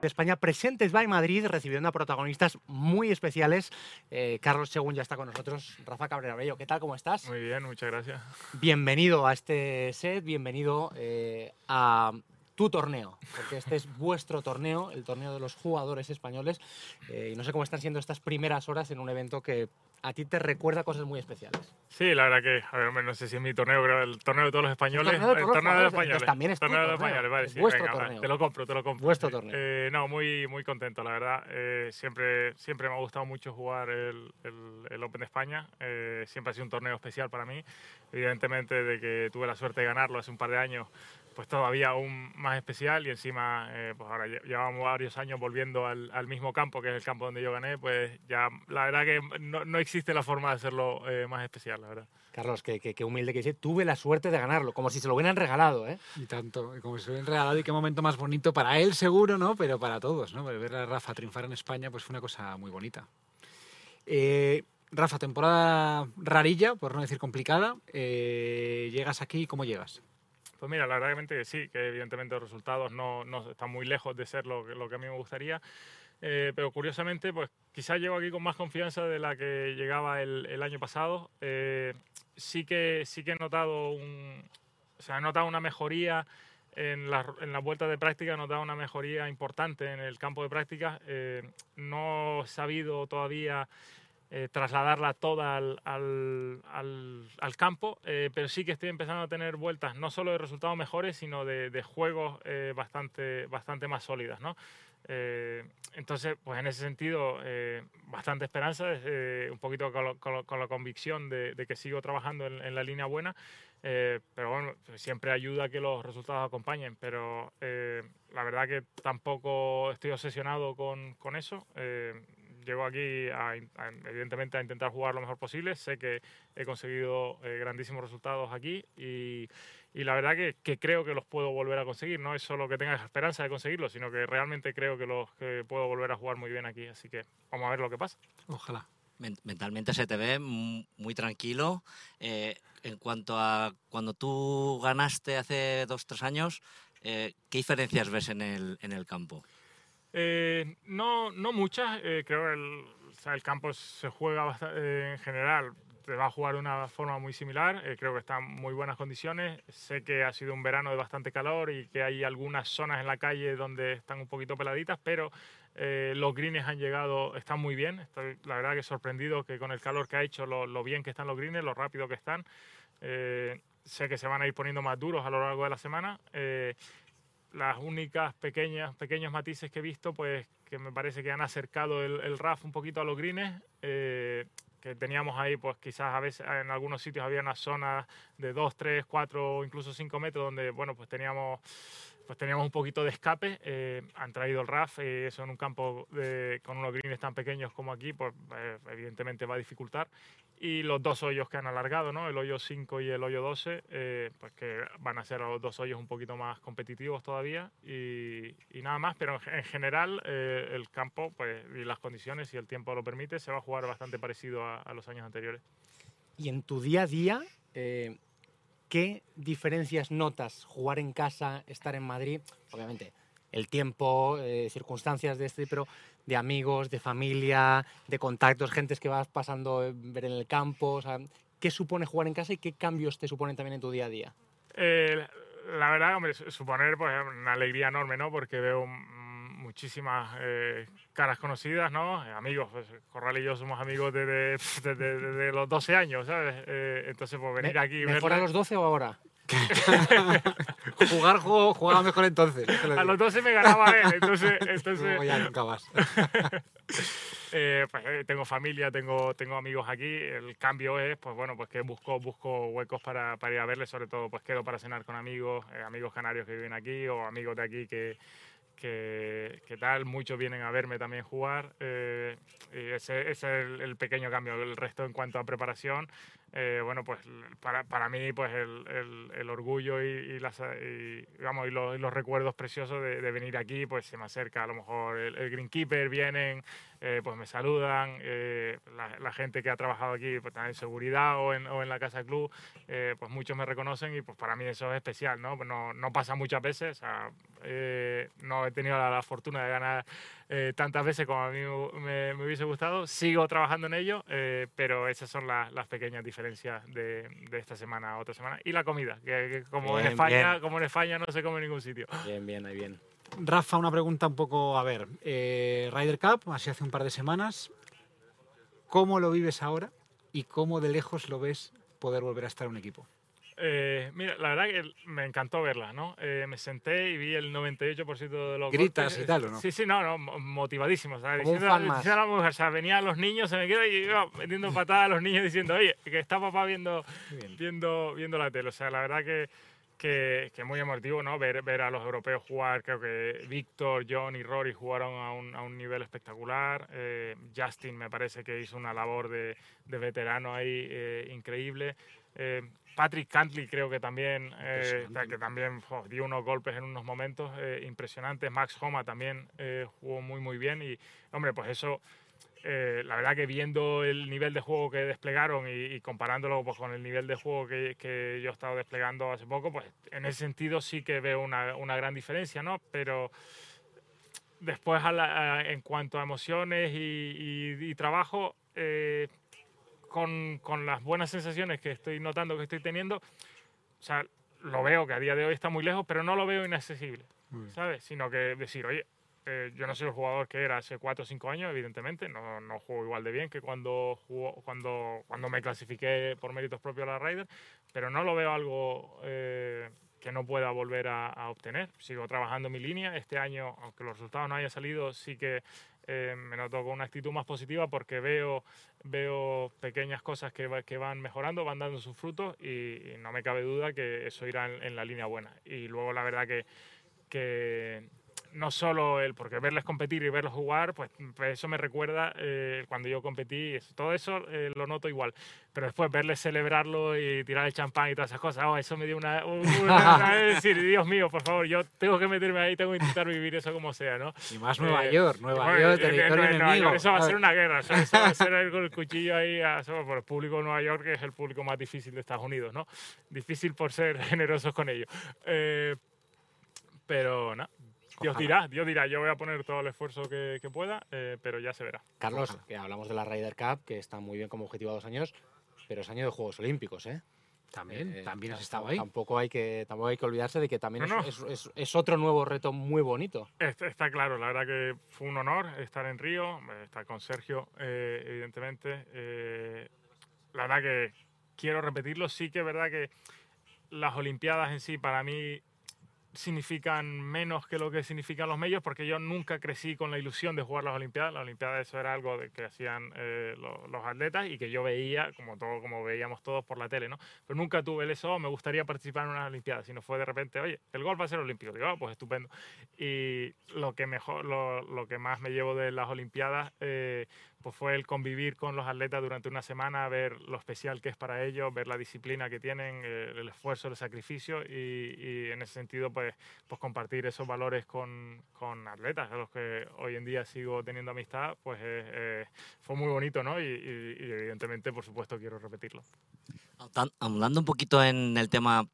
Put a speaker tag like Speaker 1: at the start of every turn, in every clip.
Speaker 1: de España Presentes by Madrid, recibiendo a protagonistas muy especiales. Eh, Carlos Según ya está con nosotros, Rafa Cabrera Bello. ¿Qué tal? ¿Cómo estás?
Speaker 2: Muy bien, muchas gracias.
Speaker 1: Bienvenido a este set, bienvenido eh, a tu torneo, porque este es vuestro torneo, el torneo de los jugadores españoles. Eh, y no sé cómo están siendo estas primeras horas en un evento que a ti te recuerda cosas muy especiales.
Speaker 2: Sí, la verdad que, a ver, no sé si es mi torneo, pero el torneo de todos los españoles.
Speaker 1: El torneo de los
Speaker 2: torneo de los
Speaker 1: españoles, también es tu
Speaker 2: torneo de los
Speaker 1: torneo,
Speaker 2: españoles, vale,
Speaker 1: es
Speaker 2: sí,
Speaker 1: vuestro
Speaker 2: venga,
Speaker 1: torneo.
Speaker 2: te lo compro, te lo compro.
Speaker 1: Vuestro torneo.
Speaker 2: Eh, no, muy, muy contento, la verdad. Eh, siempre, siempre me ha gustado mucho jugar el, el, el Open de España. Eh, siempre ha sido un torneo especial para mí. Evidentemente, de que tuve la suerte de ganarlo hace un par de años, pues todavía aún más especial y encima, eh, pues ahora lle- llevamos varios años volviendo al, al mismo campo, que es el campo donde yo gané, pues ya la verdad que no, no existe la forma de hacerlo eh, más especial, la verdad.
Speaker 1: Carlos, qué, qué- qué humilde que dice, tuve la suerte de ganarlo, como si se lo hubieran regalado, ¿eh?
Speaker 3: Y tanto, como se ven regalado y qué momento más bonito para él seguro, ¿no? Pero para todos, ¿no? Ver a Rafa triunfar en España pues fue una cosa muy bonita. Eh, Rafa, temporada rarilla, por no decir complicada. Eh, llegas aquí, ¿cómo llegas?
Speaker 2: Pues mira, la verdad que sí, que evidentemente los resultados no, no están muy lejos de ser lo, lo que a mí me gustaría, eh, pero curiosamente, pues quizás llego aquí con más confianza de la que llegaba el, el año pasado. Eh, sí, que, sí que he notado, un, o sea, he notado una mejoría en las en las vueltas de práctica, he notado una mejoría importante en el campo de práctica. Eh, no he sabido todavía eh, trasladarla toda al, al, al- al campo, eh, pero sí que estoy empezando a tener vueltas no solo de resultados mejores, sino de, de juegos eh, bastante, bastante más sólidas. ¿no? Eh, entonces, pues en ese sentido, eh, bastante esperanza, eh, un poquito con, lo- con lo- con la convicción de, de que sigo trabajando en, en la línea buena, pero bueno, siempre ayuda que los resultados acompañen, pero la verdad que tampoco estoy obsesionado con, con eso. Llego aquí, a, evidentemente, a intentar jugar lo mejor posible. Sé que he conseguido eh, grandísimos resultados aquí y, la verdad que, creo que los puedo volver a conseguir. No es solo que tenga esperanza de conseguirlo, sino que realmente creo que, los, que puedo volver a jugar muy bien aquí. Así que vamos a ver lo que pasa.
Speaker 3: Ojalá.
Speaker 4: Men- mentalmente se te ve mu- muy tranquilo. Eh, en cuanto a cuando tú ganaste hace dos, tres años, eh, ¿qué diferencias ves en el, en el campo?
Speaker 2: Eh, no, no muchas. eh, creo que el, campo se juega bast- eh, en general. Te va a jugar de una forma muy similar. eh, creo que está en muy buenas condiciones. Sé que ha sido un verano de bastante calor y que hay algunas zonas en la calle donde están un poquito peladitas, pero los greens han llegado, están muy bien. Estoy la verdad que sorprendido que con el calor que ha hecho, lo, lo bien que están los greens, lo rápido que están. Sé que se van a ir poniendo más duros a lo largo de la semana. Las únicas pequeñas, pequeños matices que he visto, pues que me parece que han acercado el, el RAF un poquito a los greens, eh, que teníamos ahí, pues quizás a veces en algunos sitios había una zona de 2, 3, 4 o incluso 5 metros donde, bueno, pues teníamos pues teníamos un poquito de escape, eh, han traído el RAF, eh, eso en un campo con unos greens tan pequeños como aquí, pues eh, evidentemente va a dificultar. Y los dos hoyos que han alargado, ¿no? el hoyo 5 y el hoyo 12, eh, pues que van a ser los dos hoyos un poquito más competitivos todavía y, nada más, pero en, ge- en general el campo pues, y las condiciones, si el tiempo lo permite, se va a jugar bastante parecido a, los años anteriores.
Speaker 1: Y en tu día a día, ¿qué diferencias notas jugar en casa, estar en Madrid? Obviamente, el tiempo, eh, circunstancias de este, pero de amigos, de familia, de contactos, gentes que vas pasando eh, ver en el campo. o sea, ¿Qué supone jugar en casa y qué cambios te suponen también en tu día a día?
Speaker 2: Eh, la verdad, hombre, su- suponer pues, una alegría enorme, ¿no? Porque veo muchísimas eh, caras conocidas, ¿no? Eh, amigos, pues, Corral y yo somos amigos desde, desde, desde los 12 años, ¿sabes? Eh, entonces, pues venir aquí
Speaker 1: ¿Mejor a los 12 o ahora?
Speaker 3: Jugar juego, jugaba mejor entonces. lo
Speaker 2: A los 12 me ganaba él, entonces, entonces
Speaker 3: Luego ya nunca vas.
Speaker 2: eh, pues, eh, tengo familia, tengo, tengo amigos aquí. El cambio es, pues bueno, pues que busco, busco huecos para, para ir a verles, sobre todo pues quedo para cenar con amigos, eh, amigos canarios que viven aquí o amigos de aquí que, que, tal, muchos vienen a verme también jugar. eh, ese es el, el pequeño cambio. El resto en cuanto a preparación, eh, bueno, pues para, para mí pues el, el, el orgullo y, y las, y, digamos, y los, y los recuerdos preciosos de, de, venir aquí, pues se me acerca a lo mejor el, el Greenkeeper, vienen, eh, pues me saludan, eh, la, la, gente que ha trabajado aquí pues, en seguridad o en, o en la Casa Club, eh, pues muchos me reconocen y pues para mí eso es especial, ¿no? No, no pasa muchas veces, o sea, no he tenido la, la, fortuna de ganar tantas veces como a mí me, me, hubiese gustado, sigo trabajando en ello, pero esas son las, las pequeñas diferencias diferencias de, de, esta semana a otra semana. Y la comida, que, que como, bien, en España, bien. como en España no se come en ningún sitio.
Speaker 1: Bien, bien, ahí bien.
Speaker 3: Rafa, una pregunta un poco, a ver, eh, Ryder Cup, así hace un par de semanas, ¿cómo lo vives ahora y cómo de lejos lo ves poder volver a estar en un equipo?
Speaker 2: Eh, mira, la verdad que me encantó verla, ¿no? Eh, me senté y vi el 98% de los
Speaker 3: Gritas
Speaker 2: golpes.
Speaker 3: y tal, ¿o no?
Speaker 2: Sí, sí, no, no motivadísimo. O sea,
Speaker 1: Como un fan más.
Speaker 2: a la mujer, o sea, venían los niños, se me quedó y iba metiendo patadas a los niños diciendo, oye, que está papá viendo, viendo, viendo la tele. O sea, la verdad que que, que, muy emotivo, ¿no? Ver, ver a los europeos jugar, creo que Víctor, John y Rory jugaron a un, a un nivel espectacular. Eh, Justin me parece que hizo una labor de, de veterano ahí eh, increíble. Eh, Patrick Cantley creo que también, eh, que también oh, dio unos golpes en unos momentos eh, impresionantes. Max Homa también jugó muy muy bien y hombre pues eso la verdad que viendo el nivel de juego que desplegaron y, y comparándolo pues, con el nivel de juego que, que, yo he estado desplegando hace poco, pues en ese sentido sí que veo una, una gran diferencia, ¿no? Pero después a la, a, en cuanto a emociones y, y, y trabajo, con, con, las buenas sensaciones que estoy notando que estoy teniendo, o sea, lo veo que a día de hoy está muy lejos, pero no lo veo inaccesible, ¿sabes? Sino que decir, oye, eh, yo no soy el jugador que era hace 4 o 5 años, evidentemente, no, no juego igual de bien que cuando, jugó, cuando, cuando me clasifiqué por méritos propios a la Ryder, pero no lo veo algo eh, que no pueda volver a, obtener. Sigo trabajando mi línea, este año, aunque los resultados no hayan salido, sí que eh, me noto con una actitud más positiva porque veo, veo pequeñas cosas que, que van mejorando, van dando sus frutos y, no me cabe duda que eso irá en, la línea buena. Y luego la verdad que no solo el, porque verles competir y verlos jugar, pues, pues eso me recuerda eh, cuando yo competí, todo eso eh, lo noto igual, pero después verles celebrarlo y tirar el champán y todas esas cosas, oh, eso me dio una, una, una decir, Dios mío, por favor, yo tengo que meterme ahí, tengo que intentar vivir eso como sea, ¿no?
Speaker 3: Y más Nueva eh, York, Nueva bueno, York, territorio
Speaker 2: en,
Speaker 3: enemigo.
Speaker 2: York, eso va a ser una guerra, eso, eso va a ser el, el cuchillo ahí a, por el público de Nueva York, que es el público más difícil de Estados Unidos, ¿no? Difícil por ser generosos con ellos. Eh, pero no, Dios dirá, Dios dirá, yo voy a poner todo el esfuerzo que, que pueda, eh, pero ya se verá.
Speaker 1: Carlos, que hablamos de la Ryder Cup, que está muy bien como objetivo a dos años, pero es año de Juegos Olímpicos, ¿eh?
Speaker 3: También, eh, también has estado ahí.
Speaker 1: Tampoco hay, que, tampoco hay que olvidarse de que también no, no. Es, es, es, otro nuevo reto muy bonito.
Speaker 2: Está, está, claro, la verdad que fue un honor estar en Río, estar con Sergio, eh, evidentemente. Eh, la verdad que quiero repetirlo, sí que es verdad que las Olimpiadas en sí para mí significan menos que lo que significan los medios porque yo nunca crecí con la ilusión de jugar las Olimpiadas. Las Olimpiadas eso era algo de que hacían eh, los, atletas y que yo veía, como todo, como veíamos todos por la tele, ¿no? Pero nunca tuve el eso, me gustaría participar en unas Olimpiadas, sino fue de repente, oye, el golf va a ser olímpico. Digo, oh, pues estupendo. Y lo que mejor, lo, lo, que más me llevo de las Olimpiadas eh, pues fue el convivir con los atletas durante una semana, ver lo especial que es para ellos, ver la disciplina que tienen, eh, el esfuerzo, el sacrificio y, en ese sentido pues, pues compartir esos valores con, con, atletas a los que hoy en día sigo teniendo amistad, pues eh, eh, fue muy bonito ¿no? Y, evidentemente por supuesto quiero repetirlo.
Speaker 4: Hablando un poquito en el tema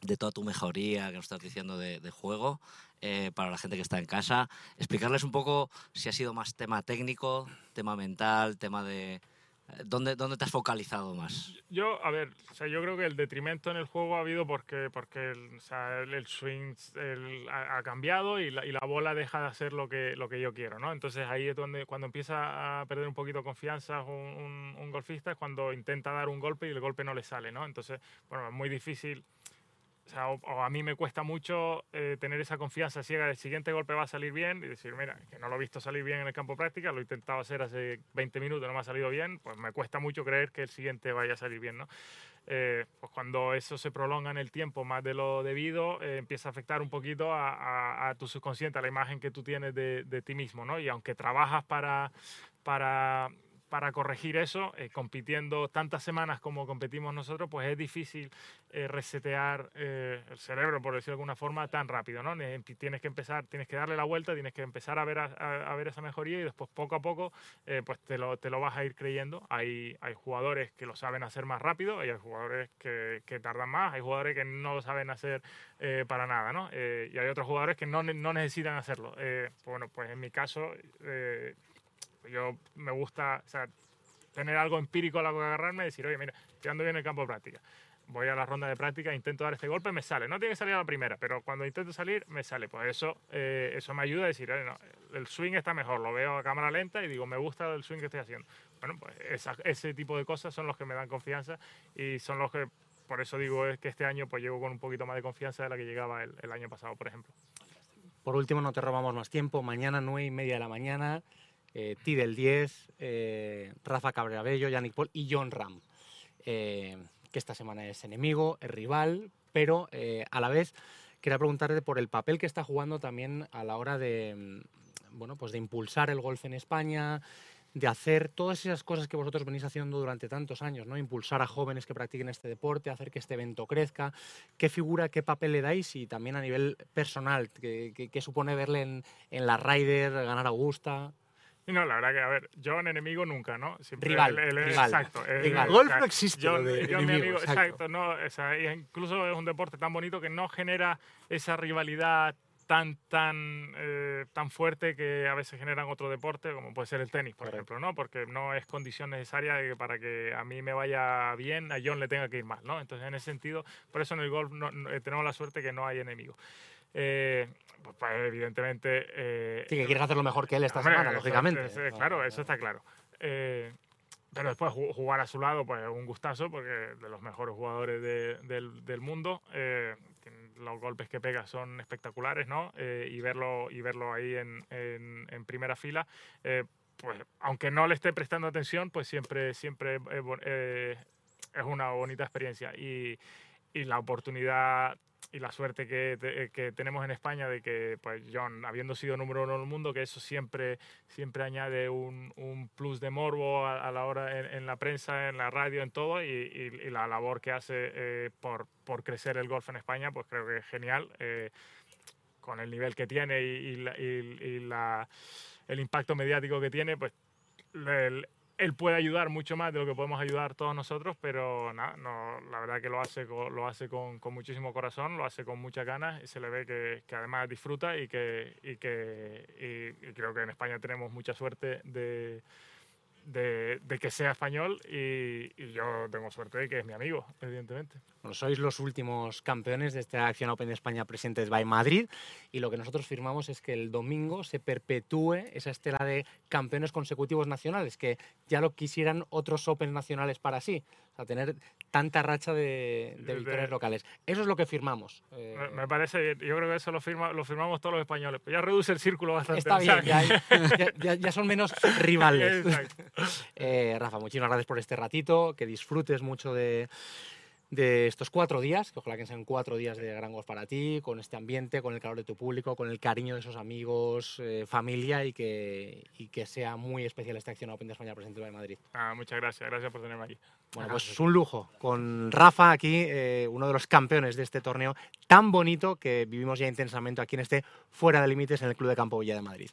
Speaker 4: de toda tu mejoría que nos estás diciendo de, de juego, eh, para la gente que está en casa, explicarles un poco si ha sido más tema técnico, tema mental, tema de... ¿Dónde, ¿Dónde te has focalizado más?
Speaker 2: Yo, a ver, o sea, yo creo que el detrimento en el juego ha habido porque, porque el, o sea, el, el swing el, ha, ha, cambiado y la, y la, bola deja de hacer lo que, lo que yo quiero, ¿no? Entonces ahí es donde cuando empieza a perder un poquito confianza un, un, un golfista es cuando intenta dar un golpe y el golpe no le sale, ¿no? Entonces, bueno, es muy difícil o, sea, o, o, a mí me cuesta mucho eh, tener esa confianza ciega del siguiente golpe va a salir bien y decir, mira, que no lo he visto salir bien en el campo práctica, lo he intentado hacer hace 20 minutos, no me ha salido bien, pues me cuesta mucho creer que el siguiente vaya a salir bien, ¿no? Eh, pues cuando eso se prolonga en el tiempo más de lo debido, eh, empieza a afectar un poquito a, a, a, tu subconsciente, a la imagen que tú tienes de, de ti mismo, ¿no? Y aunque trabajas para, para para corregir eso, eh, compitiendo tantas semanas como competimos nosotros, pues es difícil eh, resetear eh, el cerebro, por decirlo de alguna forma, tan rápido, ¿no? Tienes que empezar, tienes que darle la vuelta, tienes que empezar a ver, a, ver esa mejoría y después poco a poco pues te lo, te lo, vas a ir creyendo. Hay, hay jugadores que lo saben hacer más rápido, hay jugadores que, que tardan más, hay jugadores que no lo saben hacer para nada, ¿no? y hay otros jugadores que no, no necesitan hacerlo. bueno, pues en mi caso yo me gusta tener algo empírico a lo que agarrarme y decir, oye, mira, estoy ando bien en el campo de práctica. Voy a la ronda de práctica, intento dar este golpe, me sale. No tiene que salir a la primera, pero cuando intento salir, me sale. Pues eso, eh, eso me ayuda a decir, el swing está mejor, lo veo a cámara lenta y digo, me gusta el swing que estoy haciendo. Bueno, pues ese tipo de cosas son los que me dan confianza y son los que, por eso digo es que este año pues llego con un poquito más de confianza de la que llegaba el año pasado, por ejemplo.
Speaker 1: Por último, no te robamos más tiempo. Mañana, nueve y media de la mañana, eh, del 10, eh, Rafa Cabrera Bello, Yannick Paul y John Ram, eh, que esta semana es enemigo, es rival, pero eh, a la vez quería preguntarte por el papel que está jugando también a la hora de, mm, bueno, pues de impulsar el golf en España, de hacer todas esas cosas que vosotros venís haciendo durante tantos años, ¿no? Impulsar a jóvenes que practiquen este deporte, hacer que este evento crezca. ¿Qué figura, qué papel le dais? Y también a nivel personal, ¿qué, supone verle en, en la Ryder, ganar Augusta?
Speaker 2: No, la verdad que, a ver, yo en enemigo nunca, ¿no?
Speaker 1: rival,
Speaker 2: Exacto.
Speaker 3: El, golf no existe. Yo, yo mi amigo,
Speaker 2: exacto. no, incluso es un deporte tan bonito que no genera esa rivalidad tan, tan, eh, tan fuerte que a veces generan otro deporte, como puede ser el tenis, por ejemplo, ¿no? Porque no es condición necesaria que para que a mí me vaya bien, a John le tenga que ir mal, ¿no? Entonces, en ese sentido, por eso en el golf eh, tenemos la suerte que no hay enemigos. Eh, pues, evidentemente...
Speaker 1: Eh, sí, que quieres hacer lo mejor que él esta semana, lógicamente.
Speaker 2: claro, eso está claro. Eh, pero después jugar a su lado, pues es un gustazo, porque de los mejores jugadores del, del, mundo. Eh, los golpes que pega son espectaculares, ¿no? y, verlo, y verlo ahí en, en, en primera fila, pues aunque no le esté prestando atención, pues siempre, siempre es una bonita experiencia. Y, y la oportunidad y la suerte que, eh, que, tenemos en España de que, pues, John, habiendo sido número uno en el mundo, que eso siempre, siempre añade un, un plus de morbo a, la hora en, la prensa, en la radio, en todo, y, y, la labor que hace eh, por, por, crecer el golf en España, pues creo que es genial, eh, con el nivel que tiene y, la, el impacto mediático que tiene, pues el, él puede ayudar mucho más de lo que podemos ayudar todos nosotros, pero nada, no, la verdad que lo hace, con, lo hace con, muchísimo corazón, lo hace con muchas ganas y se le ve que, que además disfruta y que, y que y creo que en España tenemos mucha suerte de, de, que sea español y, yo tengo suerte de que es mi amigo, evidentemente.
Speaker 1: Bueno, sois los últimos campeones de esta Acción Open de España Presentes by Madrid y lo que nosotros firmamos es que el domingo se perpetúe esa estela de campeones consecutivos nacionales, que ya lo quisieran otros Open nacionales para sí, o sea, tener tanta racha de, victorias locales. Eso es lo que firmamos.
Speaker 2: Eh, me, parece bien, yo creo que eso lo, firma, lo firmamos todos los españoles, ya reduce el círculo bastante.
Speaker 1: Está bien, ya, ya, son menos rivales. Eh, Rafa, muchísimas gracias por este ratito, que disfrutes mucho de, de estos cuatro días, que ojalá que sean cuatro días de gran golf para ti, con este ambiente, con el calor de tu público, con el cariño de esos amigos, eh, familia y que, y que sea muy especial esta acción Open de España presente en Madrid.
Speaker 2: Ah, muchas gracias, gracias por tenerme aquí.
Speaker 1: Bueno, pues es un lujo con Rafa aquí, eh, uno de los campeones de este torneo tan bonito que vivimos ya intensamente aquí en este Fuera de Límites en el Club de Campo Villa de Madrid.